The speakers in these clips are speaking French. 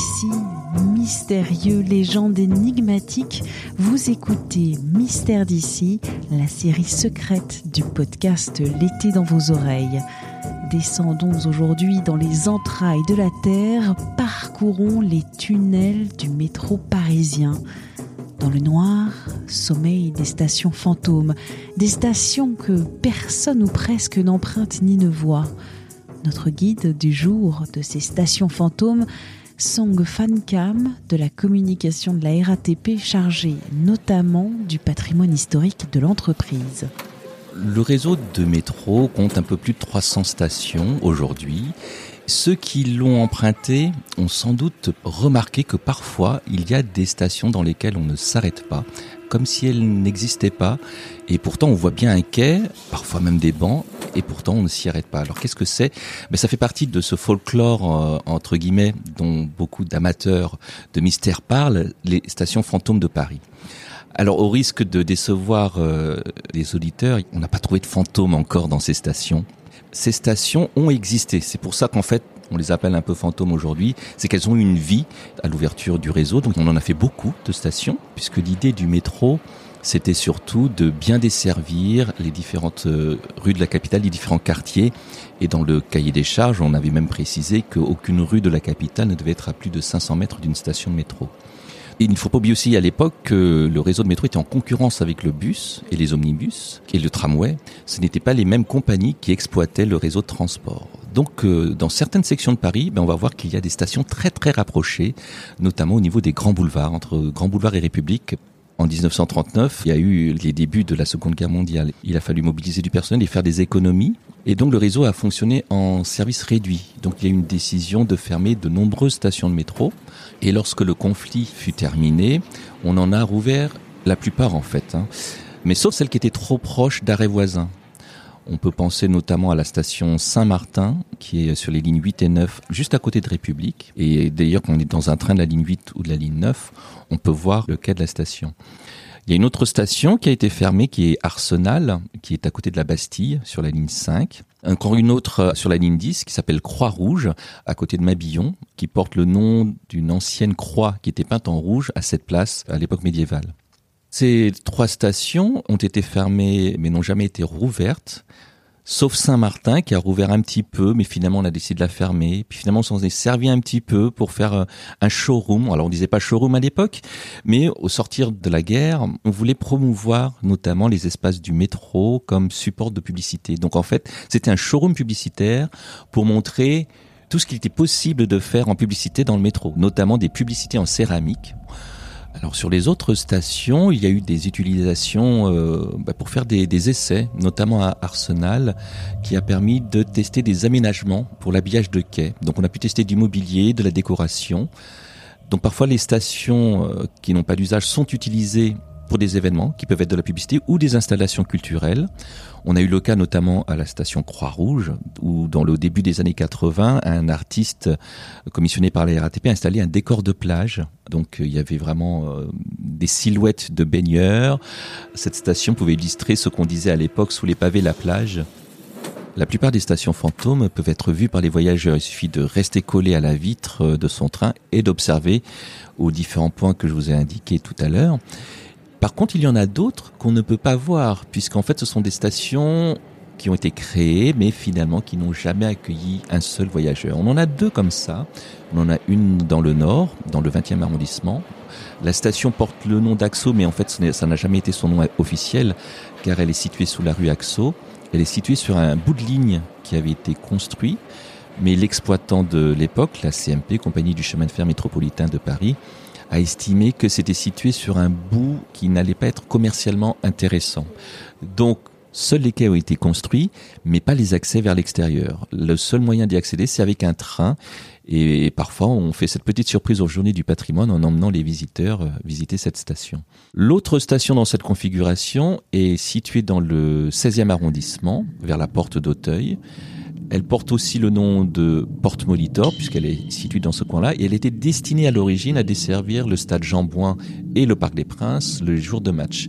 Récits mystérieux, légendes énigmatiques, vous écoutez Mystère d'ici, la série secrète du podcast L'été dans vos oreilles. Descendons aujourd'hui dans les entrailles de la Terre, parcourons les tunnels du métro parisien. Dans le noir, sommeil des stations fantômes, des stations que personne ou presque n'emprunte ni ne voit. Notre guide du jour de ces stations fantômes, Song Fancam de la communication de la RATP chargée notamment du patrimoine historique de l'entreprise. Le réseau de métro compte un peu plus de 300 stations aujourd'hui. Ceux qui l'ont emprunté ont sans doute remarqué que parfois il y a des stations dans lesquelles on ne s'arrête pas, comme si elles n'existaient pas. Et pourtant on voit bien un quai, parfois même des bancs, et pourtant on ne s'y arrête pas. Alors qu'est-ce que c'est? Ben, Ça fait partie de ce folklore, euh, entre guillemets, dont beaucoup d'amateurs de mystère parlent, les stations fantômes de Paris. Alors au risque de décevoir euh, les auditeurs, on n'a pas trouvé de fantômes encore dans ces stations. Ces stations ont existé. C'est pour ça qu'en fait, on les appelle un peu fantômes aujourd'hui, c'est qu'elles ont eu une vie à l'ouverture du réseau. Donc on en a fait beaucoup de stations, puisque l'idée du métro, c'était surtout de bien desservir les différentes euh, rues de la capitale, les différents quartiers. Et dans le cahier des charges, on avait même précisé qu'aucune rue de la capitale ne devait être à plus de 500 mètres d'une station de métro il ne faut pas oublier aussi à l'époque que le réseau de métro était en concurrence avec le bus et les omnibus et le tramway. Ce n'étaient pas les mêmes compagnies qui exploitaient le réseau de transport. Donc, euh, dans certaines sections de Paris, ben, on va voir qu'il y a des stations très très rapprochées, notamment au niveau des grands boulevards, entre Grand Boulevard et République, en 1939, il y a eu les débuts de la Seconde Guerre mondiale. Il a fallu mobiliser du personnel et faire des économies. Et donc le réseau a fonctionné en service réduit. Donc il y a eu une décision de fermer de nombreuses stations de métro. Et lorsque le conflit fut terminé, on en a rouvert la plupart en fait. Hein. Mais sauf celles qui étaient trop proches d'arrêts voisins. On peut penser notamment à la station Saint-Martin, qui est sur les lignes 8 et 9, juste à côté de République. Et d'ailleurs, quand on est dans un train de la ligne 8 ou de la ligne 9, on peut voir le quai de la station. Il y a une autre station qui a été fermée, qui est Arsenal, qui est à côté de la Bastille, sur la ligne 5. Encore une autre euh, sur la ligne 10, qui s'appelle Croix-Rouge, à côté de Mabillon, qui porte le nom d'une ancienne croix qui était peinte en rouge à cette place à l'époque médiévale. Ces trois stations ont été fermées mais n'ont jamais été rouvertes, sauf Saint-Martin qui a rouvert un petit peu, mais finalement on a décidé de la fermer. Puis finalement on s'en est servi un petit peu pour faire euh, un showroom. Alors on disait pas showroom à l'époque, mais au sortir de la guerre, on voulait promouvoir notamment les espaces du métro comme support de publicité. Donc en fait c'était un showroom publicitaire pour montrer tout ce qu'il était possible de faire en publicité dans le métro, notamment des publicités en céramique. Alors sur les autres stations, il y a eu des utilisations euh, bah, pour faire des, des, essais, notamment à Arsenal, qui a permis de tester des aménagements pour l'habillage de quai. Donc on a pu tester du mobilier, de la décoration. Donc parfois les stations euh, qui n'ont pas d'usage sont utilisées pour des événements qui peuvent être de la publicité ou des installations culturelles. On a eu le cas notamment à la station Croix-Rouge, où dans le début des années 80, un artiste commissionné par la RATP a installé un décor de plage. Donc il y avait vraiment euh, des silhouettes de baigneurs. Cette station pouvait illustrer ce qu'on disait à l'époque sous les pavés la plage. La plupart des stations fantômes peuvent être vues par les voyageurs. Il suffit de rester collé à la vitre de son train et d'observer aux différents points que je vous ai indiqués tout à l'heure. Par contre, il y en a d'autres qu'on ne peut pas voir, puisqu'en fait, ce sont des stations qui ont été créées, mais finalement qui n'ont jamais accueilli un seul voyageur. On en a deux comme ça. On en a une dans le nord, dans le 20e arrondissement. La station porte le nom d'Axo, mais en fait, ça n'a jamais été son nom officiel, car elle est située sous la rue Axo. Elle est située sur un bout de ligne qui avait été construit, mais l'exploitant de l'époque, la CMP, Compagnie du chemin de fer métropolitain de Paris, a estimé que c'était situé sur un bout qui n'allait pas être commercialement intéressant. Donc, Seuls les quais ont été construits, mais pas les accès vers l'extérieur. Le seul moyen d'y accéder, c'est avec un train. Et parfois, on fait cette petite surprise aux journées du patrimoine en emmenant les visiteurs euh, visiter cette station. L'autre station dans cette configuration est située dans le 16e arrondissement, vers la porte d'Auteuil. Elle porte aussi le nom de Porte Molitor, puisqu'elle est située dans ce coin-là, et elle était destinée à l'origine à desservir le stade Jean Bouin et le Parc des Princes le jour de match.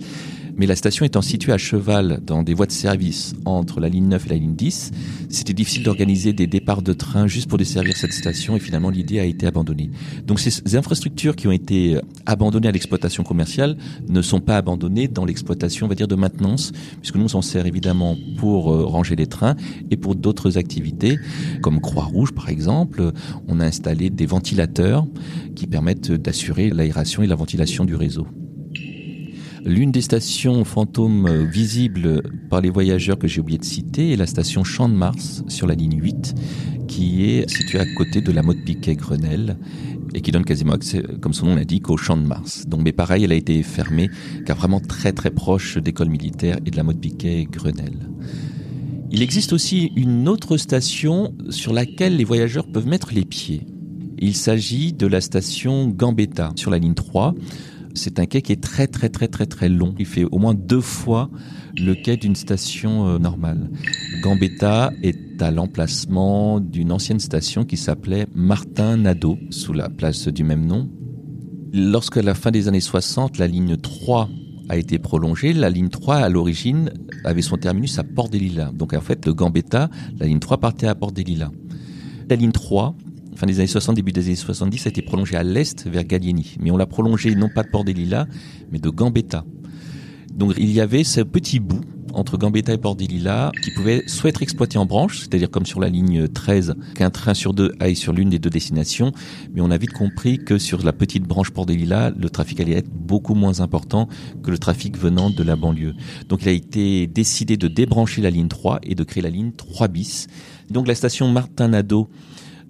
Mais la station étant située à cheval dans des voies de service entre la ligne 9 et la ligne 10, c'était difficile d'organiser des départs de train juste pour desservir cette station et finalement l'idée a été abandonnée. Donc ces infrastructures qui ont été abandonnées à l'exploitation commerciale ne sont pas abandonnées dans l'exploitation, on va dire, de maintenance, puisque nous on s'en sert évidemment pour euh, ranger les trains et pour d'autres activités, comme Croix-Rouge par exemple. On a installé des ventilateurs qui permettent d'assurer l'aération et la ventilation du réseau. L'une des stations fantômes euh, visibles par les voyageurs que j'ai oublié de citer est la station Champ de Mars sur la ligne 8 qui est située à côté de la mode Piquet Grenelle et qui donne quasiment accès, comme son nom l'indique, au Champ de Mars. Donc, mais pareil, elle a été fermée car vraiment très très proche d'école militaire et de la mode Piquet Grenelle. Il existe aussi une autre station sur laquelle les voyageurs peuvent mettre les pieds. Il s'agit de la station Gambetta sur la ligne 3 c'est un quai qui est très très très très très long. Il fait au moins deux fois le quai d'une station euh, normale. Gambetta est à l'emplacement d'une ancienne station qui s'appelait Martin Nadeau, sous la place du même nom. Lorsque à la fin des années 60, la ligne 3 a été prolongée, la ligne 3 à l'origine avait son terminus à Port-des-Lilas. Donc en fait, de Gambetta, la ligne 3 partait à Port-des-Lilas. La ligne 3 fin des années 60, début des années 70, a été prolongé à l'est vers Gallieni. Mais on l'a prolongé non pas de Port des Lilas, mais de Gambetta. Donc il y avait ce petit bout entre Gambetta et Port des Lilas qui pouvait soit être exploité en branche, c'est-à-dire comme sur la ligne 13, qu'un train sur deux aille sur l'une des deux destinations, mais on a vite compris que sur la petite branche Port des Lilas, le trafic allait être beaucoup moins important que le trafic venant de la banlieue. Donc il a été décidé de débrancher la ligne 3 et de créer la ligne 3 bis. Donc la station Martin Nadeau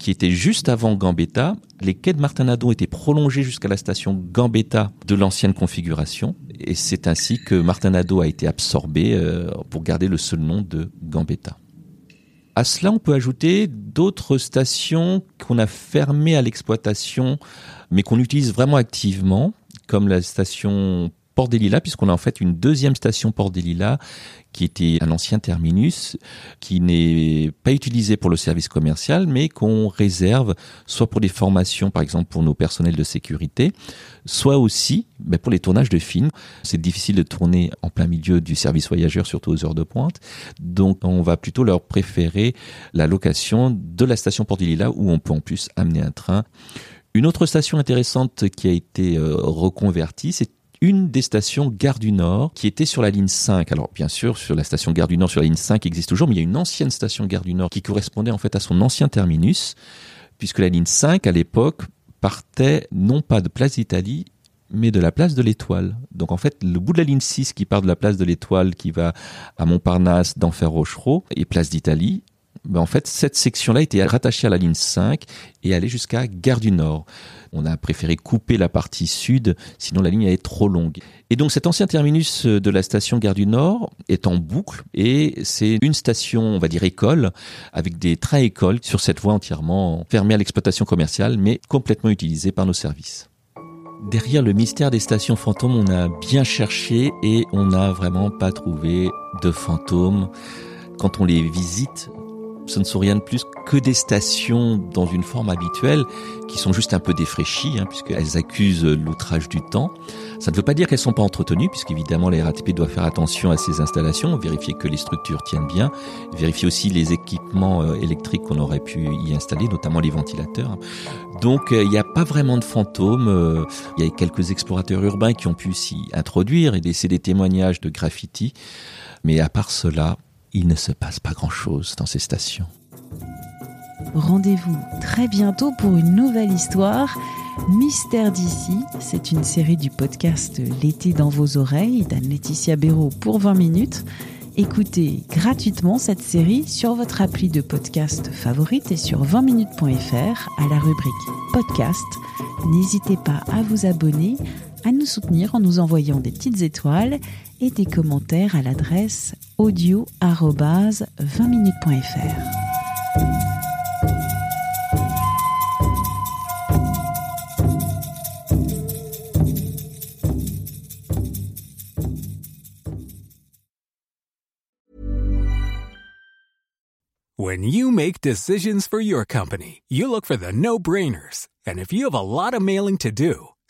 qui était juste avant Gambetta. Les quais de Martinado étaient prolongés jusqu'à la station Gambetta de l'ancienne configuration. Et c'est ainsi que Martinado a été absorbé euh, pour garder le seul nom de Gambetta. À cela, on peut ajouter d'autres stations qu'on a fermées à l'exploitation, mais qu'on utilise vraiment activement, comme la station Port des Lilas, puisqu'on a en fait une deuxième station Port des Lilas qui était un ancien terminus qui n'est pas utilisé pour le service commercial, mais qu'on réserve soit pour des formations, par exemple pour nos personnels de sécurité, soit aussi ben, pour les tournages de films. C'est difficile de tourner en plein milieu du service voyageur, surtout aux heures de pointe. Donc on va plutôt leur préférer la location de la station Port des Lilas où on peut en plus amener un train. Une autre station intéressante qui a été euh, reconvertie, c'est une des stations Gare du Nord qui était sur la ligne 5. Alors bien sûr, sur la station Gare du Nord, sur la ligne 5 existe toujours, mais il y a une ancienne station Gare du Nord qui correspondait en fait à son ancien terminus, puisque la ligne 5 à l'époque partait non pas de Place d'Italie, mais de la place de l'Étoile. Donc en fait, le bout de la ligne 6 qui part de la place de l'Étoile, qui va à Montparnasse, d'Enfer Rochereau et place d'Italie, ben en fait, cette section-là était rattachée à la ligne 5 et allait jusqu'à Gare du Nord. On a préféré couper la partie sud, sinon la ligne est trop longue. Et donc cet ancien terminus de la station Gare du Nord est en boucle et c'est une station, on va dire école, avec des trains écoles sur cette voie entièrement fermée à l'exploitation commerciale, mais complètement utilisée par nos services. Derrière le mystère des stations fantômes, on a bien cherché et on n'a vraiment pas trouvé de fantômes. Quand on les visite, ce ne sont rien de plus que des stations dans une forme habituelle qui sont juste un peu défraîchies, hein, puisqu'elles accusent l'outrage du temps. Ça ne veut pas dire qu'elles sont pas entretenues, puisqu'évidemment les RATP doivent faire attention à ces installations, vérifier que les structures tiennent bien, vérifier aussi les équipements euh, électriques qu'on aurait pu y installer, notamment les ventilateurs. Donc euh, il n'y a pas vraiment de fantômes. Euh, il y a quelques explorateurs urbains qui ont pu s'y introduire et laisser des témoignages de graffiti. Mais à part cela, il ne se passe pas grand-chose dans ces stations. Rendez-vous très bientôt pour une nouvelle histoire. Mystère d'ici, c'est une série du podcast L'été dans vos oreilles d'Anne-Laetitia Béraud pour 20 minutes. Écoutez gratuitement cette série sur votre appli de podcast favorite et sur 20minutes.fr à la rubrique podcast. N'hésitez pas à vous abonner à nous soutenir en nous envoyant des petites étoiles et des commentaires à l'adresse audio 20minutes.fr. When you make decisions for your company, you look for the no-brainers. And if you have a lot of mailing to do,